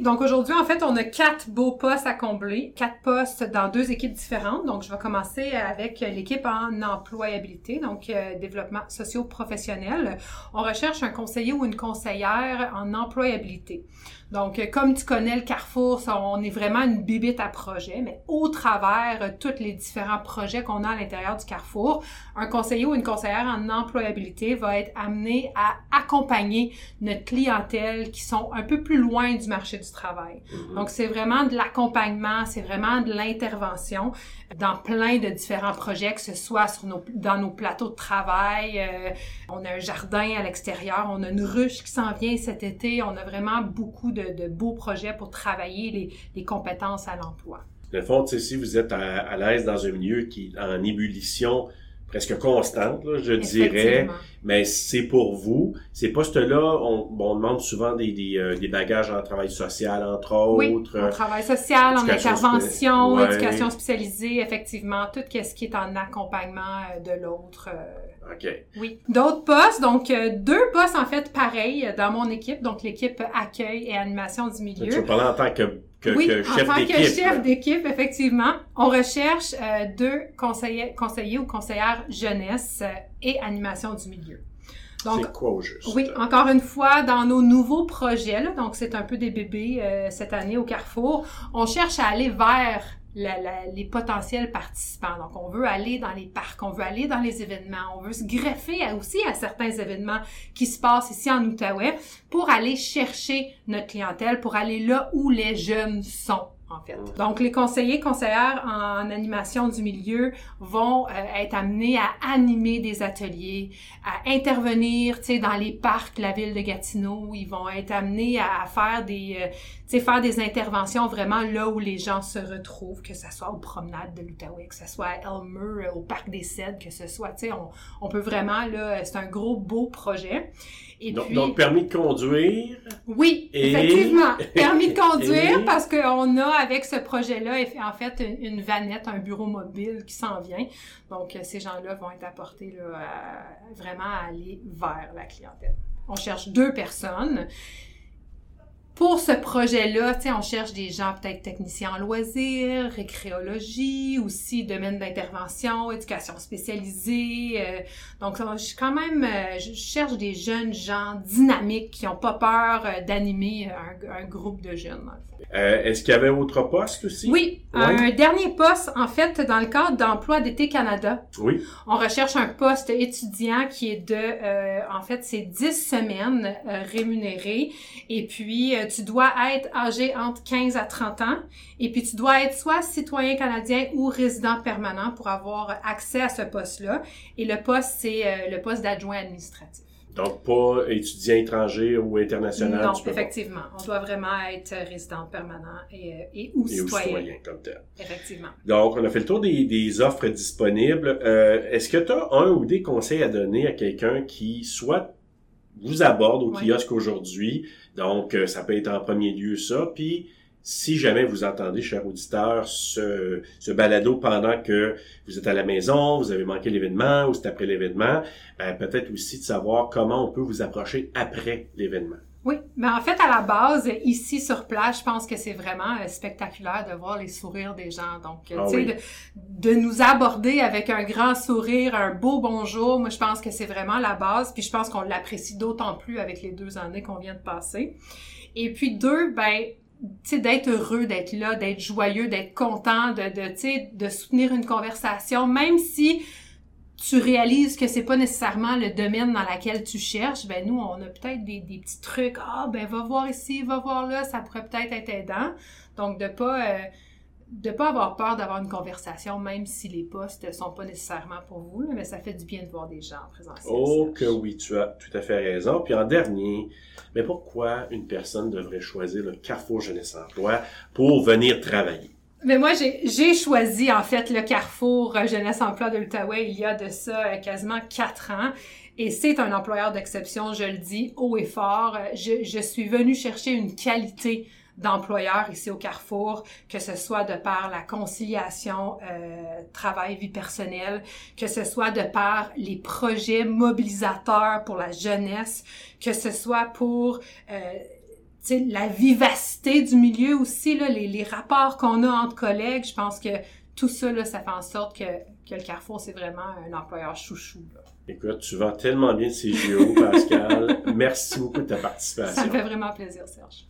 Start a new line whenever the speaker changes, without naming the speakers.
Donc aujourd'hui, en fait, on a quatre beaux postes à combler, quatre postes dans deux équipes différentes. Donc, je vais commencer avec l'équipe en employabilité, donc euh, développement socio-professionnel. On recherche un conseiller ou une conseillère en employabilité. Donc, euh, comme tu connais le Carrefour, on est vraiment une bibite à projet, mais au travers euh, tous les différents projets qu'on a à l'intérieur du Carrefour, un conseiller ou une conseillère en employabilité va être amené à accompagner notre clientèle qui sont un peu plus loin du marché du travail. Mm-hmm. Donc, c'est vraiment de l'accompagnement, c'est vraiment de l'intervention dans plein de différents projets, que ce soit sur nos, dans nos plateaux de travail. Euh, on a un jardin à l'extérieur, on a une ruche qui s'en vient cet été. On a vraiment beaucoup de, beaux projets pour travailler les, compétences à l'emploi.
Le fond, si vous êtes à, l'aise dans un milieu qui est en ébullition presque constante, je dirais, mais c'est pour vous. Ces postes-là, on, on, demande souvent des, des, euh, des, bagages en travail social, entre autres.
Oui, en travail social, en intervention, éducation spécialisée, effectivement, tout ce qui est en accompagnement euh, de l'autre.
Euh, OK.
Oui. D'autres postes, donc deux postes en fait pareils dans mon équipe, donc l'équipe accueil et animation du milieu.
Tu parler en tant que
oui, en tant que chef d'équipe, effectivement, on recherche euh, deux conseillers, conseillers ou conseillères jeunesse euh, et animation du milieu.
C'est quoi au juste?
Oui, encore une fois, dans nos nouveaux projets, là, donc c'est un peu des bébés euh, cette année au Carrefour, on cherche à aller vers les potentiels participants. Donc, on veut aller dans les parcs, on veut aller dans les événements, on veut se greffer aussi à certains événements qui se passent ici en Outaouais pour aller chercher notre clientèle, pour aller là où les jeunes sont en fait. Donc, les conseillers, conseillères en animation du milieu vont euh, être amenés à animer des ateliers, à intervenir, tu sais, dans les parcs de la ville de Gatineau. Ils vont être amenés à, faire des, euh, tu sais, faire des interventions vraiment là où les gens se retrouvent, que ce soit aux promenades de l'Outaouais, que ce soit à Elmer, euh, au parc des Cèdres, que ce soit, tu sais, on, on peut vraiment, là, c'est un gros, beau projet
donc, permis de conduire.
Oui, effectivement. Permis de conduire parce qu'on a avec ce projet-là, en fait, une, vanette, un bureau mobile qui s'en vient. Donc, euh, ces gens-là vont être apportés là, vraiment à aller vers la clientèle. On cherche deux personnes pour ce projet-là, on cherche des gens peut-être techniciens en loisirs, récréologie, aussi domaine d'intervention, éducation spécialisée. Euh, donc, je quand même, euh, je cherche des jeunes gens dynamiques qui n'ont pas peur euh, d'animer un, groupe de jeunes.
Est-ce qu'il y avait autre poste aussi?
Oui, un dernier poste, en fait, dans le cadre d'emploi d'été Canada.
Oui.
On recherche un poste étudiant qui est de, en fait, c'est 10 semaines rémunérées. Et puis, tu dois être âgé entre 15 à 30 ans et puis tu dois être soit citoyen canadien ou résident permanent pour avoir accès à ce poste-là. Et le poste, c'est euh, le poste d'adjoint administratif.
Donc, pas étudiant étranger ou international.
Non, effectivement. On doit vraiment être résident permanent et, euh, et ou et citoyen. citoyen
comme tel.
Effectivement.
Donc, on a fait le tour des, des offres disponibles. Euh, Est-ce que tu as un ou des conseils à donner à quelqu'un qui soit vous aborde au kiosque aujourd'hui. Donc, euh, ça peut être en premier lieu ça. Puis, si jamais vous entendez, cher auditeur, ce, ce balado pendant que vous êtes à la maison, vous avez manqué l'événement ou c'est après l'événement, ben, peut-être aussi de savoir comment on peut vous approcher après l'événement.
Oui, mais en fait, à la base, ici sur place, je pense que c'est vraiment euh, spectaculaire de voir les sourires des gens. Donc, euh, ah tu sais, de, nous aborder avec un grand sourire, un beau bonjour, moi, je pense que c'est vraiment la base. Puis je pense qu'on l'apprécie d'autant plus avec les deux années qu'on vient de passer. Et puis deux, ben, tu sais, d'être heureux d'être là, d'être joyeux, d'être content, de, de tu sais, de soutenir une conversation, même si tu réalises que c'est pas nécessairement le domaine dans lequel tu cherches, ben nous, on a peut-être des, des, petits trucs. Ah, ben va voir ici, va voir là, ça pourrait peut-être être aidant. Donc, de pas... Euh, de pas avoir peur d'avoir une conversation, même si les postes sont pas nécessairement pour vous, mais ça fait du bien de voir des gens en présentiel.
Oh que oui, tu as tout à fait raison. Puis en dernier, mais pourquoi une personne devrait choisir le Carrefour Jeunesse Emploi pour venir travailler?
Mais moi, j'ai choisi, en fait, le Carrefour euh, Jeunesse Emploi de l'Outaouais il y a de ça euh, quasiment quatre ans. Et c'est un employeur d'exception, je le dis haut et fort. Euh, je, je suis venue chercher une qualité d'employeur ici au Carrefour, que ce soit de par la conciliation euh, travail-vie personnelle, que ce soit de par les projets mobilisateurs pour la jeunesse, que ce soit pour euh, la vivacité du milieu aussi, là, les, les rapports qu'on a entre collègues, je pense que tout ça, là, ça fait en sorte que, que le Carrefour, c'est vraiment un employeur chouchou. Là.
Écoute, tu vends tellement bien de CGO, Pascal. Merci beaucoup de ta participation.
Ça me fait vraiment plaisir, Serge.